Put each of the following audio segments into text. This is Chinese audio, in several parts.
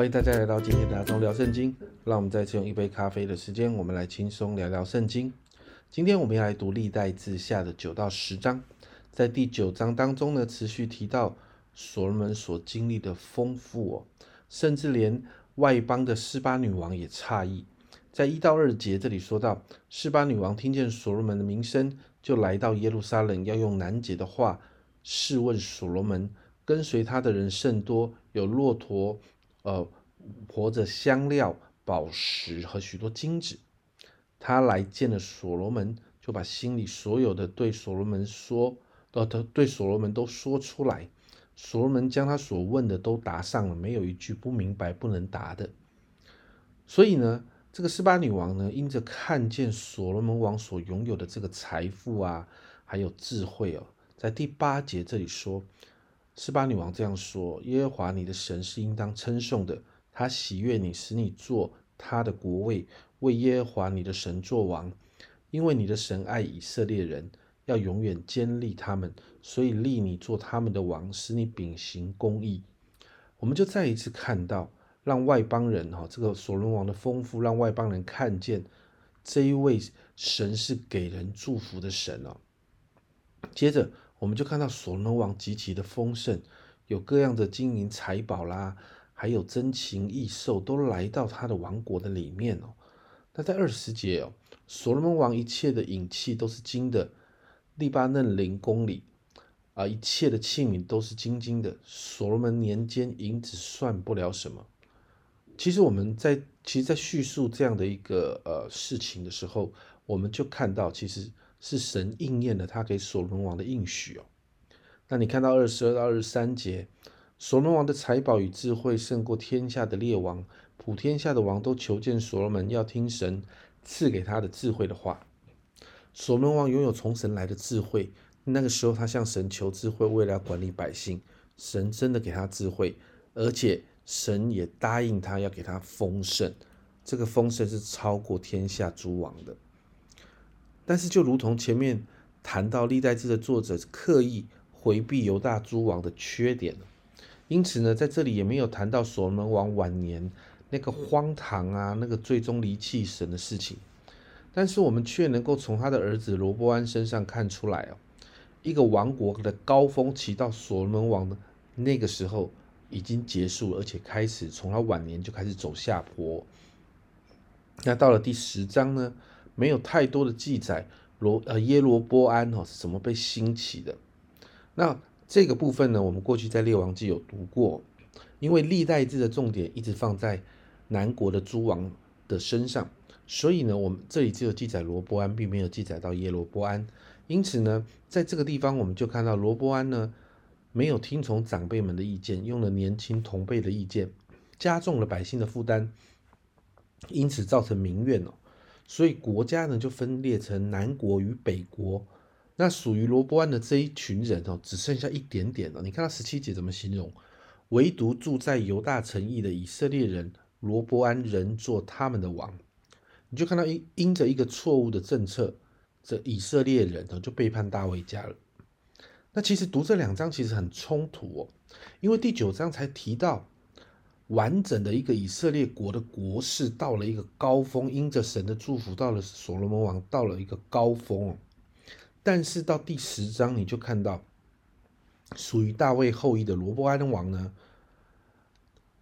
欢迎大家来到今天的阿忠聊圣经。让我们再次用一杯咖啡的时间，我们来轻松聊聊圣经。今天我们要来读历代志下的九到十章。在第九章当中呢，持续提到所罗门所经历的丰富哦，甚至连外邦的示巴女王也诧异。在一到二节这里说到，示巴女王听见所罗门的名声，就来到耶路撒冷，要用难解的话试问所罗门。跟随他的人甚多，有骆驼，呃，活着香料、宝石和许多金子。他来见了所罗门，就把心里所有的对所罗门说，呃，他对所罗门都说出来。所罗门将他所问的都答上了，没有一句不明白、不能答的。所以呢，这个斯巴女王呢，因着看见所罗门王所拥有的这个财富啊，还有智慧哦，在第八节这里说。斯巴女王这样说：“耶和华你的神是应当称颂的，他喜悦你，使你做他的国位，为耶和华你的神做王。因为你的神爱以色列人，要永远坚立他们，所以立你做他们的王，使你秉行公义。”我们就再一次看到，让外邦人哈这个所罗王的丰富，让外邦人看见这一位神是给人祝福的神哦。接着。我们就看到所罗门王极其的丰盛，有各样的金银财宝啦，还有珍禽异兽都来到他的王国的里面哦。那在二十节哦，所罗门王一切的引器都是金的，利巴嫩林宫里啊，一切的器皿都是金金的。所罗门年间银子算不了什么。其实我们在其实，在叙述这样的一个呃事情的时候，我们就看到其实。是神应验了他给所罗门王的应许哦。那你看到二十二到二十三节，所罗门王的财宝与智慧胜过天下的列王，普天下的王都求见所罗门，要听神赐给他的智慧的话。所罗门王拥有从神来的智慧，那个时候他向神求智慧，为了管理百姓，神真的给他智慧，而且神也答应他要给他丰盛，这个丰盛是超过天下诸王的。但是，就如同前面谈到历代志的作者刻意回避犹大诸王的缺点因此呢，在这里也没有谈到所罗门王晚年那个荒唐啊，那个最终离弃神的事情。但是我们却能够从他的儿子罗伯安身上看出来哦，一个王国的高峰期到所罗门王的那个时候已经结束，而且开始从他晚年就开始走下坡。那到了第十章呢？没有太多的记载，罗呃耶罗波安哦是怎么被兴起的？那这个部分呢，我们过去在列王记有读过，因为历代志的重点一直放在南国的诸王的身上，所以呢，我们这里只有记载罗波安，并没有记载到耶罗波安。因此呢，在这个地方我们就看到罗波安呢没有听从长辈们的意见，用了年轻同辈的意见，加重了百姓的负担，因此造成民怨哦。所以国家呢就分裂成南国与北国，那属于罗伯安的这一群人哦，只剩下一点点了。你看到十七节怎么形容？唯独住在犹大城邑的以色列人，罗伯安仍做他们的王。你就看到因因着一个错误的政策，这以色列人呢就背叛大卫家了。那其实读这两章其实很冲突哦，因为第九章才提到。完整的一个以色列国的国势到了一个高峰，因着神的祝福，到了所罗门王到了一个高峰。但是到第十章，你就看到属于大卫后裔的罗伯安王呢，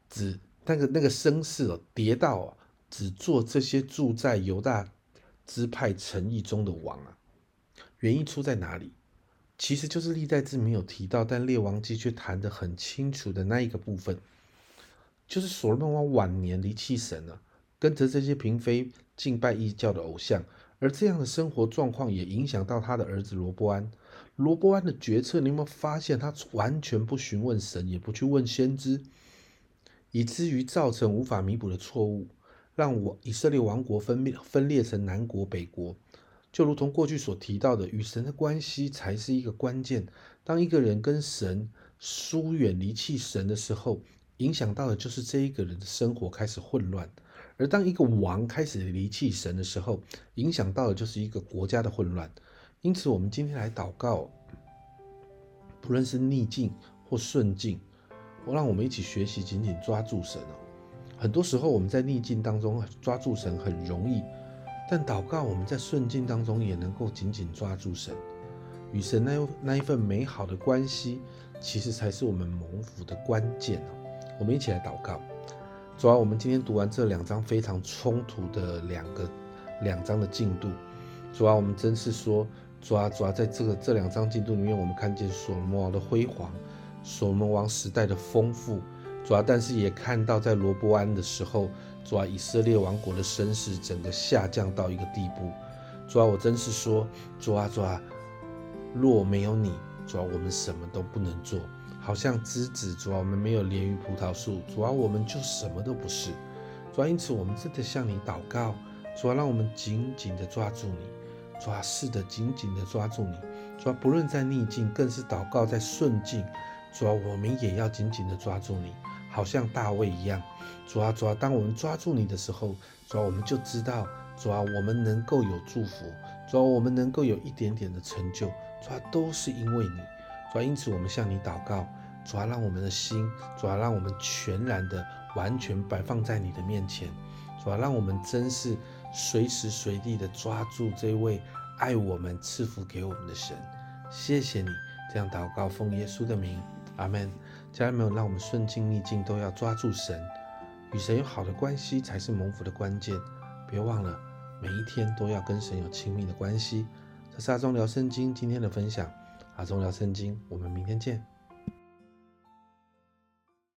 只那个那个声势哦，跌到，只做这些住在犹大支派城邑中的王啊。原因出在哪里？其实就是历代志没有提到，但列王记却谈得很清楚的那一个部分。就是所罗门王晚年离弃神了，跟着这些嫔妃敬拜异教的偶像，而这样的生活状况也影响到他的儿子罗伯安。罗伯安的决策，你有没有发现他完全不询问神，也不去问先知，以至于造成无法弥补的错误，让我以色列王国分裂分裂成南国北国。就如同过去所提到的，与神的关系才是一个关键。当一个人跟神疏远、离弃神的时候，影响到的就是这一个人的生活开始混乱，而当一个王开始离弃神的时候，影响到的就是一个国家的混乱。因此，我们今天来祷告，不论是逆境或顺境，我让我们一起学习，紧紧抓住神哦。很多时候我们在逆境当中抓住神很容易，但祷告我们在顺境当中也能够紧紧抓住神，与神那那一份美好的关系，其实才是我们蒙福的关键哦。我们一起来祷告。主啊，我们今天读完这两章非常冲突的两个两章的进度，主啊，我们真是说，主啊，主啊，在这个这两章进度里面，我们看见所罗门王的辉煌，所罗门王时代的丰富，主啊，但是也看到在罗伯安的时候，主啊，以色列王国的声势整个下降到一个地步，主啊，我真是说，主啊，主啊，若没有你，主啊，我们什么都不能做。好像枝子，主要，我们没有连于葡萄树，主要，我们就什么都不是，主要，因此我们真的向你祷告，主要，让我们紧紧的抓住你，主要，是的，紧紧的抓住你，主要，不论在逆境，更是祷告在顺境，主要，我们也要紧紧的抓住你，好像大卫一样，主要，主要，当我们抓住你的时候，主要，我们就知道，主要，我们能够有祝福，主要，我们能够有一点点的成就，主要，都是因为你，主要，因此我们向你祷告。主要让我们的心，主要让我们全然的、完全摆放在你的面前，主要让我们真是随时随地的抓住这位爱我们、赐福给我们的神。谢谢你这样祷告，奉耶稣的名，阿门。家人们，让我们顺境逆境都要抓住神，与神有好的关系才是蒙福的关键。别忘了，每一天都要跟神有亲密的关系。这是阿忠聊圣经今天的分享，阿忠聊圣经，我们明天见。